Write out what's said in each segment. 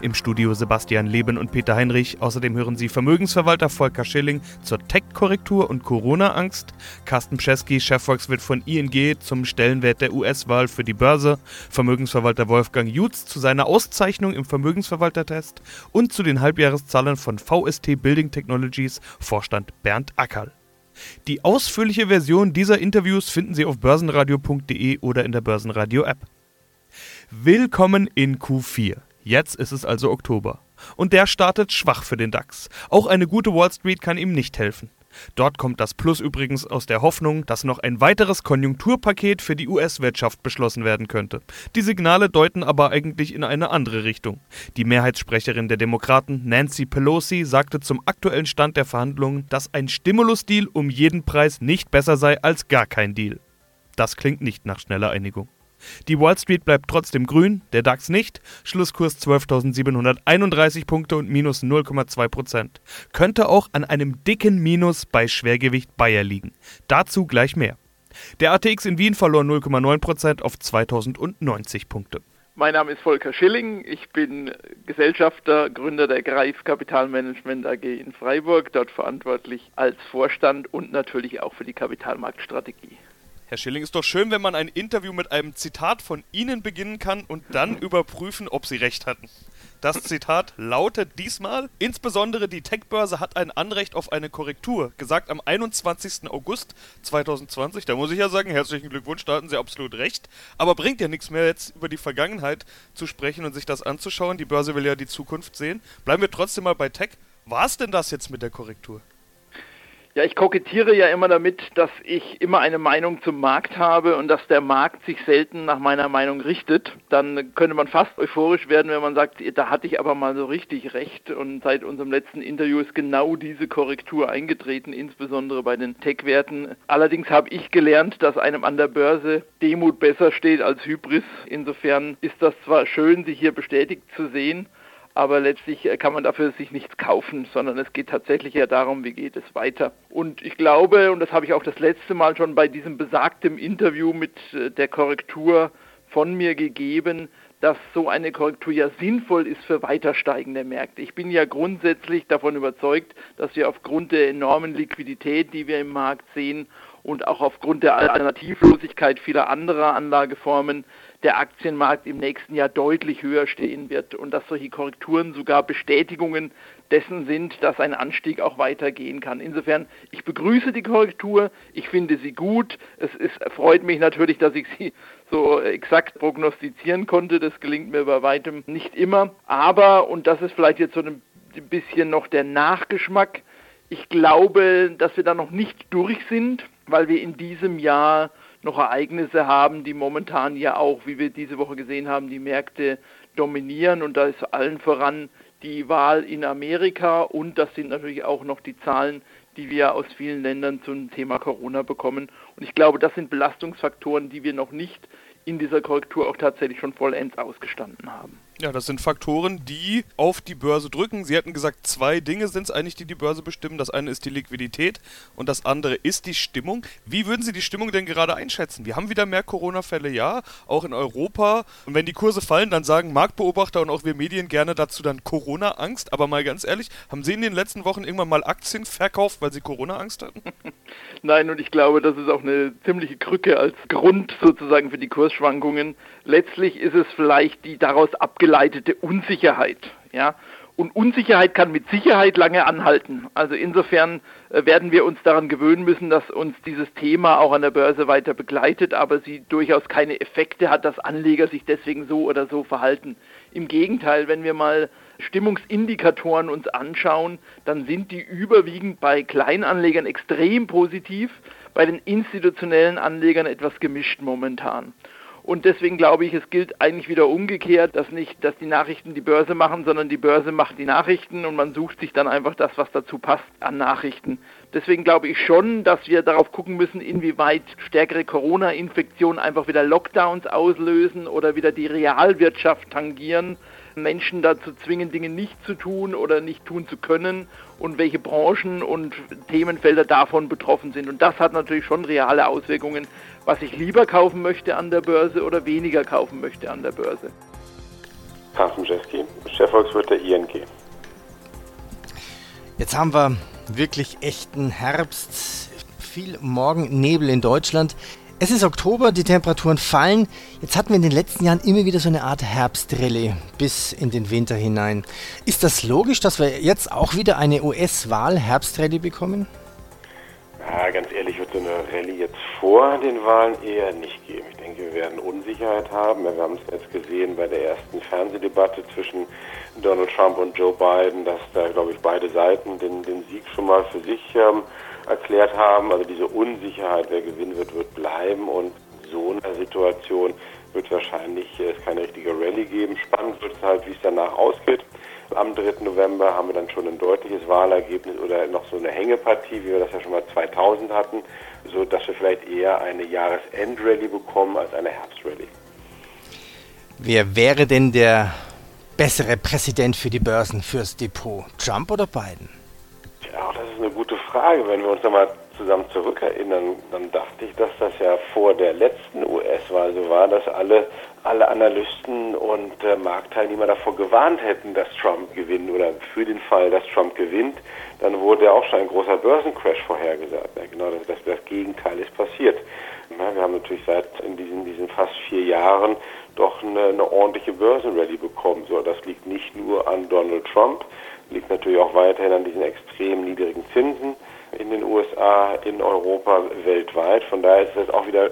Im Studio Sebastian Leben und Peter Heinrich. Außerdem hören Sie Vermögensverwalter Volker Schilling zur Tech-Korrektur und Corona-Angst, Carsten Pschesky, Chefvolkswirt von ING zum Stellenwert der US-Wahl für die Börse, Vermögensverwalter Wolfgang Jutz zu seiner Auszeichnung im Vermögensverwaltertest und zu den Halbjahreszahlen von VST Building Technologies Vorstand Bernd Ackerl. Die ausführliche Version dieser Interviews finden Sie auf börsenradio.de oder in der Börsenradio-App. Willkommen in Q4. Jetzt ist es also Oktober. Und der startet schwach für den DAX. Auch eine gute Wall Street kann ihm nicht helfen. Dort kommt das Plus übrigens aus der Hoffnung, dass noch ein weiteres Konjunkturpaket für die US-Wirtschaft beschlossen werden könnte. Die Signale deuten aber eigentlich in eine andere Richtung. Die Mehrheitssprecherin der Demokraten, Nancy Pelosi, sagte zum aktuellen Stand der Verhandlungen, dass ein Stimulus-Deal um jeden Preis nicht besser sei als gar kein Deal. Das klingt nicht nach schneller Einigung. Die Wall Street bleibt trotzdem grün, der DAX nicht. Schlusskurs 12.731 Punkte und minus 0,2 Prozent. Könnte auch an einem dicken Minus bei Schwergewicht Bayer liegen. Dazu gleich mehr. Der ATX in Wien verlor 0,9 Prozent auf 2090 Punkte. Mein Name ist Volker Schilling. Ich bin Gesellschafter, Gründer der Greif Kapitalmanagement AG in Freiburg, dort verantwortlich als Vorstand und natürlich auch für die Kapitalmarktstrategie. Herr Schilling, ist doch schön, wenn man ein Interview mit einem Zitat von Ihnen beginnen kann und dann überprüfen, ob Sie recht hatten. Das Zitat lautet diesmal: Insbesondere die Tech-Börse hat ein Anrecht auf eine Korrektur. Gesagt am 21. August 2020. Da muss ich ja sagen, herzlichen Glückwunsch, da hatten Sie absolut recht. Aber bringt ja nichts mehr, jetzt über die Vergangenheit zu sprechen und sich das anzuschauen. Die Börse will ja die Zukunft sehen. Bleiben wir trotzdem mal bei Tech. War es denn das jetzt mit der Korrektur? Ja, ich kokettiere ja immer damit, dass ich immer eine Meinung zum Markt habe und dass der Markt sich selten nach meiner Meinung richtet. Dann könnte man fast euphorisch werden, wenn man sagt, da hatte ich aber mal so richtig recht. Und seit unserem letzten Interview ist genau diese Korrektur eingetreten, insbesondere bei den Tech-Werten. Allerdings habe ich gelernt, dass einem an der Börse Demut besser steht als Hybris. Insofern ist das zwar schön, sich hier bestätigt zu sehen, aber letztlich äh, kann man dafür sich nichts kaufen, sondern es geht tatsächlich ja darum, wie geht es weiter. Und ich glaube, und das habe ich auch das letzte Mal schon bei diesem besagten Interview mit äh, der Korrektur von mir gegeben, dass so eine Korrektur ja sinnvoll ist für weiter steigende Märkte. Ich bin ja grundsätzlich davon überzeugt, dass wir aufgrund der enormen Liquidität, die wir im Markt sehen und auch aufgrund der Alternativlosigkeit vieler anderer Anlageformen der Aktienmarkt im nächsten Jahr deutlich höher stehen wird und dass solche Korrekturen sogar Bestätigungen dessen sind, dass ein Anstieg auch weitergehen kann. Insofern, ich begrüße die Korrektur, ich finde sie gut. Es ist, freut mich natürlich, dass ich sie so exakt prognostizieren konnte. Das gelingt mir bei weitem nicht immer. Aber, und das ist vielleicht jetzt so ein bisschen noch der Nachgeschmack, ich glaube, dass wir da noch nicht durch sind, weil wir in diesem Jahr noch Ereignisse haben, die momentan ja auch, wie wir diese Woche gesehen haben, die Märkte dominieren und da ist allen voran die Wahl in Amerika und das sind natürlich auch noch die Zahlen, die wir aus vielen Ländern zum Thema Corona bekommen. Und ich glaube, das sind Belastungsfaktoren, die wir noch nicht in dieser Korrektur auch tatsächlich schon vollends ausgestanden haben. Ja, das sind Faktoren, die auf die Börse drücken. Sie hatten gesagt, zwei Dinge sind es eigentlich, die die Börse bestimmen. Das eine ist die Liquidität und das andere ist die Stimmung. Wie würden Sie die Stimmung denn gerade einschätzen? Wir haben wieder mehr Corona-Fälle, ja, auch in Europa. Und wenn die Kurse fallen, dann sagen Marktbeobachter und auch wir Medien gerne dazu dann Corona-Angst. Aber mal ganz ehrlich, haben Sie in den letzten Wochen irgendwann mal Aktien verkauft, weil Sie Corona-Angst hatten? Nein, und ich glaube, das ist auch eine ziemliche Krücke als Grund sozusagen für die Kursschwankungen. Letztlich ist es vielleicht die daraus abgeleitete abgeleitete Unsicherheit. Ja? Und Unsicherheit kann mit Sicherheit lange anhalten. Also insofern äh, werden wir uns daran gewöhnen müssen, dass uns dieses Thema auch an der Börse weiter begleitet, aber sie durchaus keine Effekte hat, dass Anleger sich deswegen so oder so verhalten. Im Gegenteil, wenn wir mal Stimmungsindikatoren uns anschauen, dann sind die überwiegend bei Kleinanlegern extrem positiv, bei den institutionellen Anlegern etwas gemischt momentan. Und deswegen glaube ich, es gilt eigentlich wieder umgekehrt, dass nicht, dass die Nachrichten die Börse machen, sondern die Börse macht die Nachrichten und man sucht sich dann einfach das, was dazu passt an Nachrichten. Deswegen glaube ich schon, dass wir darauf gucken müssen, inwieweit stärkere Corona-Infektionen einfach wieder Lockdowns auslösen oder wieder die Realwirtschaft tangieren, Menschen dazu zwingen, Dinge nicht zu tun oder nicht tun zu können und welche Branchen und Themenfelder davon betroffen sind. Und das hat natürlich schon reale Auswirkungen, was ich lieber kaufen möchte an der Börse oder weniger kaufen möchte an der Börse. Carsten Jeski, Chefvolkswirt der ING. Jetzt haben wir wirklich echten Herbst, viel Morgennebel in Deutschland. Es ist Oktober, die Temperaturen fallen. Jetzt hatten wir in den letzten Jahren immer wieder so eine Art Herbstrallye bis in den Winter hinein. Ist das logisch, dass wir jetzt auch wieder eine US-Wahl-Herbstrallye bekommen? Ja, ganz ehrlich wird so eine Rallye jetzt vor den Wahlen eher nicht geben. Ich denke, wir werden Unsicherheit haben. Wir haben es jetzt gesehen bei der ersten Fernsehdebatte zwischen Donald Trump und Joe Biden, dass da, glaube ich, beide Seiten den, den Sieg schon mal für sich ähm, erklärt haben. Also diese Unsicherheit, wer gewinnen wird, wird bleiben und so eine Situation wird wahrscheinlich äh, es keine richtige Rallye geben. Spannend wird es halt, wie es danach ausgeht. Am 3. November haben wir dann schon ein deutliches Wahlergebnis oder noch so eine Hängepartie, wie wir das ja schon mal 2000 hatten, so dass wir vielleicht eher eine Jahresendrallye bekommen als eine Herbstrallye. Wer wäre denn der bessere Präsident für die Börsen, fürs Depot? Trump oder Biden? Ist eine gute Frage. Wenn wir uns nochmal zusammen zurückerinnern, dann dachte ich, dass das ja vor der letzten US-Wahl so war, dass alle, alle Analysten und äh, Marktteilnehmer davor gewarnt hätten, dass Trump gewinnt oder für den Fall, dass Trump gewinnt. Dann wurde ja auch schon ein großer Börsencrash vorhergesagt. Ja, genau, das, das, das Gegenteil ist passiert. Ja, wir haben natürlich seit in diesen, diesen fast vier Jahren doch eine, eine ordentliche Börsenrallye bekommen. So, das liegt nicht nur an Donald Trump, liegt natürlich auch weiterhin an diesen extrem niedrigen Zinsen in den USA, in Europa, weltweit. Von daher ist das auch wieder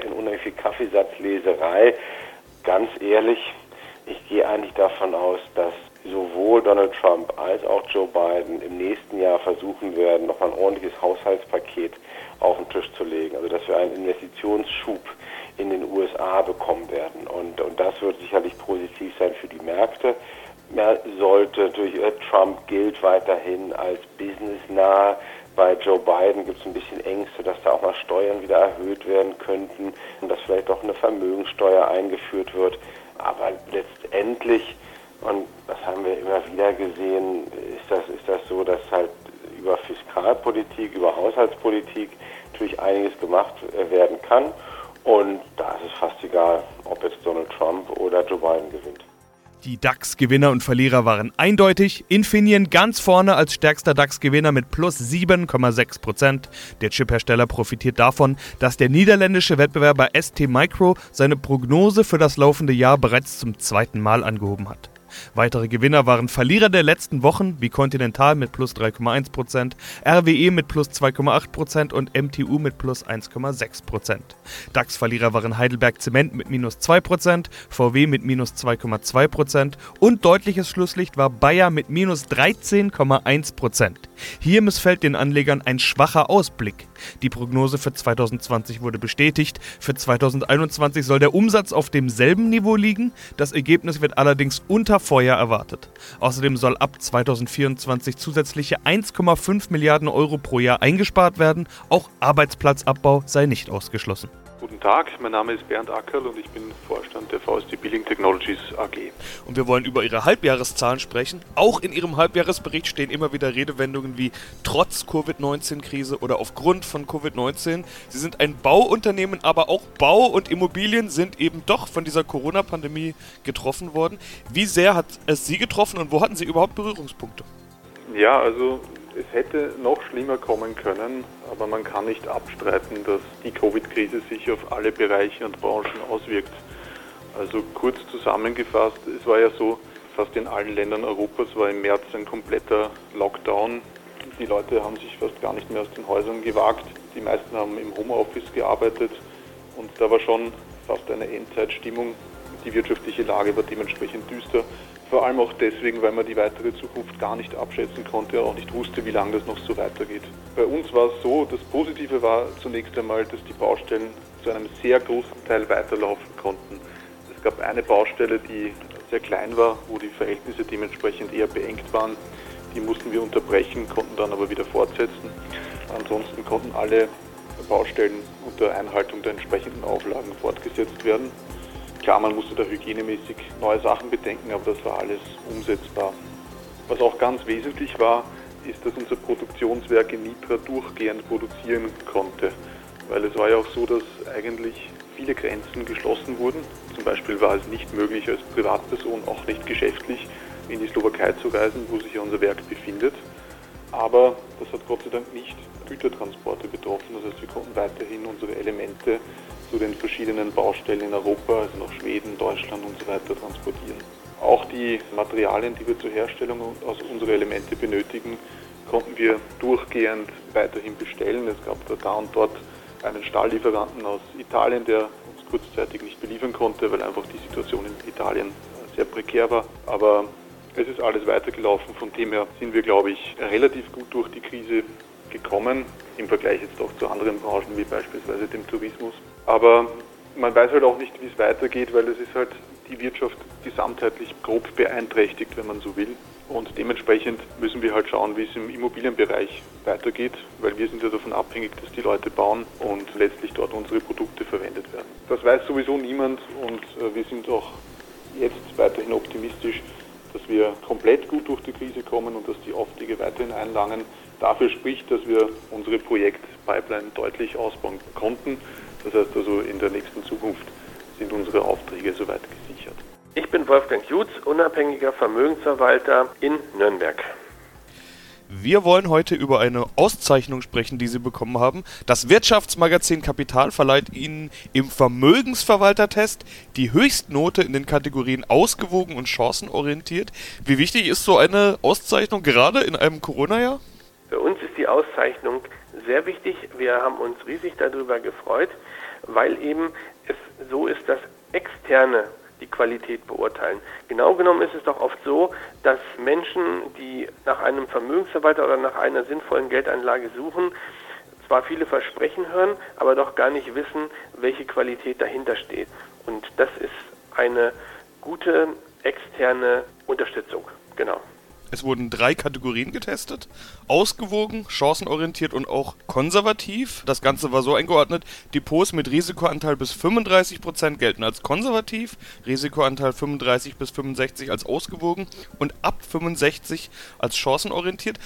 eine unheimlich viel Kaffeesatzleserei. Ganz ehrlich, ich gehe eigentlich davon aus, dass sowohl Donald Trump als auch Joe Biden im nächsten Jahr versuchen werden, nochmal ein ordentliches Haushaltspaket auf den Tisch zu legen. Also dass wir einen Investitionsschub in den USA bekommen werden. Und, und das wird sicherlich positiv sein für die Märkte. Man sollte durch Trump gilt weiterhin als businessnah. Bei Joe Biden gibt es ein bisschen Ängste, dass da auch mal Steuern wieder erhöht werden könnten und dass vielleicht auch eine Vermögensteuer eingeführt wird. Aber letztendlich, und das haben wir immer wieder gesehen, ist das, ist das so, dass halt über Fiskalpolitik, über Haushaltspolitik natürlich einiges gemacht werden kann. Und da ist es fast egal, ob jetzt Donald Trump oder Joe Biden gewinnt. Die DAX-Gewinner und Verlierer waren eindeutig. Infineon ganz vorne als stärkster DAX-Gewinner mit plus 7,6%. Der Chiphersteller profitiert davon, dass der niederländische Wettbewerber ST Micro seine Prognose für das laufende Jahr bereits zum zweiten Mal angehoben hat. Weitere Gewinner waren Verlierer der letzten Wochen wie Continental mit plus 3,1%, RWE mit plus 2,8% und MTU mit plus 1,6%. DAX-Verlierer waren Heidelberg Zement mit minus 2%, VW mit minus 2,2% und deutliches Schlusslicht war Bayer mit minus 13,1%. Hier missfällt den Anlegern ein schwacher Ausblick. Die Prognose für 2020 wurde bestätigt. Für 2021 soll der Umsatz auf demselben Niveau liegen. Das Ergebnis wird allerdings unter Feuer erwartet. Außerdem soll ab 2024 zusätzliche 1,5 Milliarden Euro pro Jahr eingespart werden. Auch Arbeitsplatzabbau sei nicht ausgeschlossen. Guten Tag, mein Name ist Bernd Ackerl und ich bin Vorstand der VSD Building Technologies AG. Und wir wollen über Ihre Halbjahreszahlen sprechen. Auch in Ihrem Halbjahresbericht stehen immer wieder Redewendungen wie trotz Covid-19-Krise oder aufgrund von Covid-19. Sie sind ein Bauunternehmen, aber auch Bau und Immobilien sind eben doch von dieser Corona-Pandemie getroffen worden. Wie sehr hat es Sie getroffen und wo hatten Sie überhaupt Berührungspunkte? Ja, also es hätte noch schlimmer kommen können, aber man kann nicht abstreiten, dass die Covid-Krise sich auf alle Bereiche und Branchen auswirkt. Also kurz zusammengefasst, es war ja so, fast in allen Ländern Europas war im März ein kompletter Lockdown. Die Leute haben sich fast gar nicht mehr aus den Häusern gewagt. Die meisten haben im Homeoffice gearbeitet und da war schon fast eine Endzeitstimmung. Die wirtschaftliche Lage war dementsprechend düster. Vor allem auch deswegen, weil man die weitere Zukunft gar nicht abschätzen konnte, auch nicht wusste, wie lange das noch so weitergeht. Bei uns war es so, das Positive war zunächst einmal, dass die Baustellen zu einem sehr großen Teil weiterlaufen konnten. Es gab eine Baustelle, die sehr klein war, wo die Verhältnisse dementsprechend eher beengt waren. Die mussten wir unterbrechen, konnten dann aber wieder fortsetzen. Ansonsten konnten alle Baustellen unter Einhaltung der entsprechenden Auflagen fortgesetzt werden. Klar, man musste da hygienemäßig neue Sachen bedenken, aber das war alles umsetzbar. Was auch ganz wesentlich war, ist, dass unser Produktionswerk in Nitra durchgehend produzieren konnte. Weil es war ja auch so, dass eigentlich viele Grenzen geschlossen wurden. Zum Beispiel war es nicht möglich, als Privatperson, auch nicht geschäftlich, in die Slowakei zu reisen, wo sich ja unser Werk befindet. Aber das hat Gott sei Dank nicht Gütertransporte betroffen. Das heißt, wir konnten weiterhin unsere Elemente zu den verschiedenen Baustellen in Europa, also nach Schweden, Deutschland und so weiter transportieren. Auch die Materialien, die wir zur Herstellung unserer Elemente benötigen, konnten wir durchgehend weiterhin bestellen. Es gab da und dort einen Stahllieferanten aus Italien, der uns kurzzeitig nicht beliefern konnte, weil einfach die Situation in Italien sehr prekär war. Aber es ist alles weitergelaufen. Von dem her sind wir, glaube ich, relativ gut durch die Krise gekommen, im Vergleich jetzt auch zu anderen Branchen wie beispielsweise dem Tourismus. Aber man weiß halt auch nicht, wie es weitergeht, weil es ist halt die Wirtschaft gesamtheitlich grob beeinträchtigt, wenn man so will. Und dementsprechend müssen wir halt schauen, wie es im Immobilienbereich weitergeht, weil wir sind ja davon abhängig, dass die Leute bauen und letztlich dort unsere Produkte verwendet werden. Das weiß sowieso niemand und äh, wir sind auch jetzt weiterhin optimistisch, dass wir komplett gut durch die Krise kommen und dass die Aufträge weiterhin einlangen. Dafür spricht, dass wir unsere Projektpipeline deutlich ausbauen konnten. Das heißt also, in der nächsten Zukunft sind unsere Aufträge soweit gesichert. Ich bin Wolfgang Jutz, unabhängiger Vermögensverwalter in Nürnberg. Wir wollen heute über eine Auszeichnung sprechen, die Sie bekommen haben. Das Wirtschaftsmagazin Kapital verleiht Ihnen im Vermögensverwaltertest die Höchstnote in den Kategorien ausgewogen und chancenorientiert. Wie wichtig ist so eine Auszeichnung gerade in einem Corona-Jahr? Für uns ist die Auszeichnung sehr wichtig. Wir haben uns riesig darüber gefreut, weil eben es so ist, dass externe die Qualität beurteilen. Genau genommen ist es doch oft so, dass Menschen, die nach einem Vermögensverwalter oder nach einer sinnvollen Geldanlage suchen, zwar viele Versprechen hören, aber doch gar nicht wissen, welche Qualität dahinter steht. Und das ist eine gute externe Unterstützung. Genau. Es wurden drei Kategorien getestet. Ausgewogen, chancenorientiert und auch konservativ. Das Ganze war so eingeordnet, Depots mit Risikoanteil bis 35% gelten als konservativ, Risikoanteil 35 bis 65 als ausgewogen und ab 65 als chancenorientiert.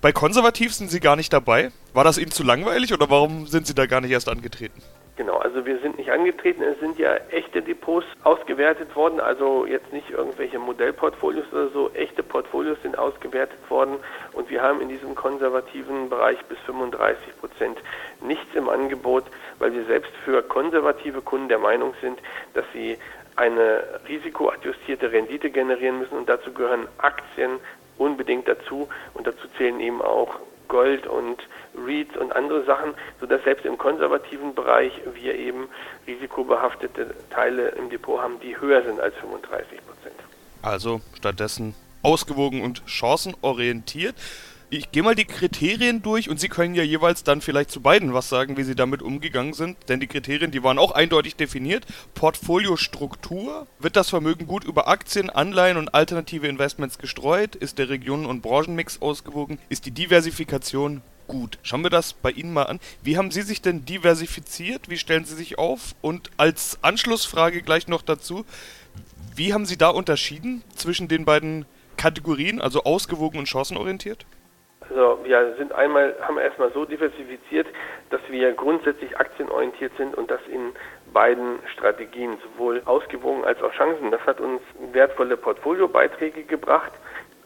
Bei konservativ sind Sie gar nicht dabei. War das Ihnen zu langweilig oder warum sind Sie da gar nicht erst angetreten? Genau, also wir sind nicht angetreten, es sind ja echte Depots ausgewertet worden, also jetzt nicht irgendwelche Modellportfolios oder so, echte Portfolios sind ausgewertet worden und wir haben in diesem konservativen Bereich bis 35 Prozent nichts im Angebot, weil wir selbst für konservative Kunden der Meinung sind, dass sie eine risikoadjustierte Rendite generieren müssen und dazu gehören Aktien unbedingt dazu und dazu zählen eben auch Gold und REITs und andere Sachen, sodass selbst im konservativen Bereich wir eben risikobehaftete Teile im Depot haben, die höher sind als 35 Prozent. Also stattdessen ausgewogen und chancenorientiert. Ich gehe mal die Kriterien durch und Sie können ja jeweils dann vielleicht zu beiden was sagen, wie Sie damit umgegangen sind. Denn die Kriterien, die waren auch eindeutig definiert. Portfoliostruktur. Wird das Vermögen gut über Aktien, Anleihen und alternative Investments gestreut? Ist der Regionen- und Branchenmix ausgewogen? Ist die Diversifikation gut? Schauen wir das bei Ihnen mal an. Wie haben Sie sich denn diversifiziert? Wie stellen Sie sich auf? Und als Anschlussfrage gleich noch dazu, wie haben Sie da unterschieden zwischen den beiden Kategorien, also ausgewogen und chancenorientiert? Also wir sind einmal, haben erstmal so diversifiziert, dass wir grundsätzlich aktienorientiert sind und das in beiden Strategien, sowohl ausgewogen als auch Chancen. Das hat uns wertvolle Portfoliobeiträge gebracht.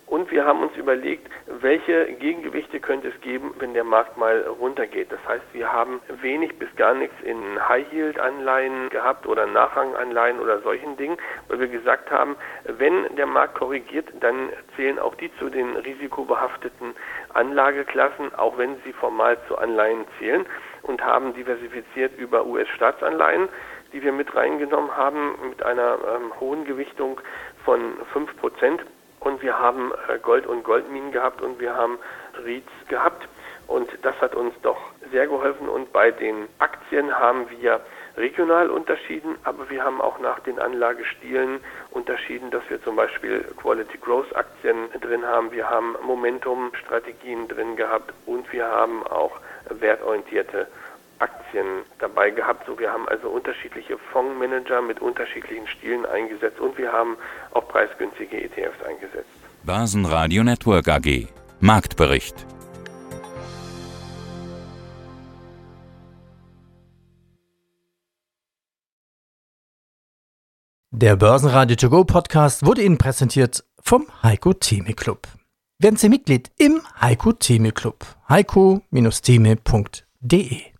Und wir haben uns überlegt, welche Gegengewichte könnte es geben, wenn der Markt mal runtergeht. Das heißt, wir haben wenig bis gar nichts in High-Yield-Anleihen gehabt oder Nachranganleihen oder solchen Dingen, weil wir gesagt haben, wenn der Markt korrigiert, dann zählen auch die zu den risikobehafteten Anlageklassen, auch wenn sie formal zu Anleihen zählen und haben diversifiziert über US-Staatsanleihen die wir mit reingenommen haben, mit einer ähm, hohen Gewichtung von 5 Prozent und wir haben äh, Gold und Goldminen gehabt und wir haben REITs gehabt. Und das hat uns doch sehr geholfen. Und bei den Aktien haben wir regional unterschieden, aber wir haben auch nach den Anlagestilen unterschieden, dass wir zum Beispiel Quality Growth Aktien drin haben, wir haben Momentum Strategien drin gehabt und wir haben auch wertorientierte Aktien dabei gehabt. So, wir haben also unterschiedliche Fondsmanager mit unterschiedlichen Stilen eingesetzt und wir haben auch preisgünstige ETFs eingesetzt. Börsenradio Network AG Marktbericht Der Börsenradio To Go Podcast wurde Ihnen präsentiert vom Heiko Theme Club. Werden Sie Mitglied im Heiko Theme Club. heiko-theme.de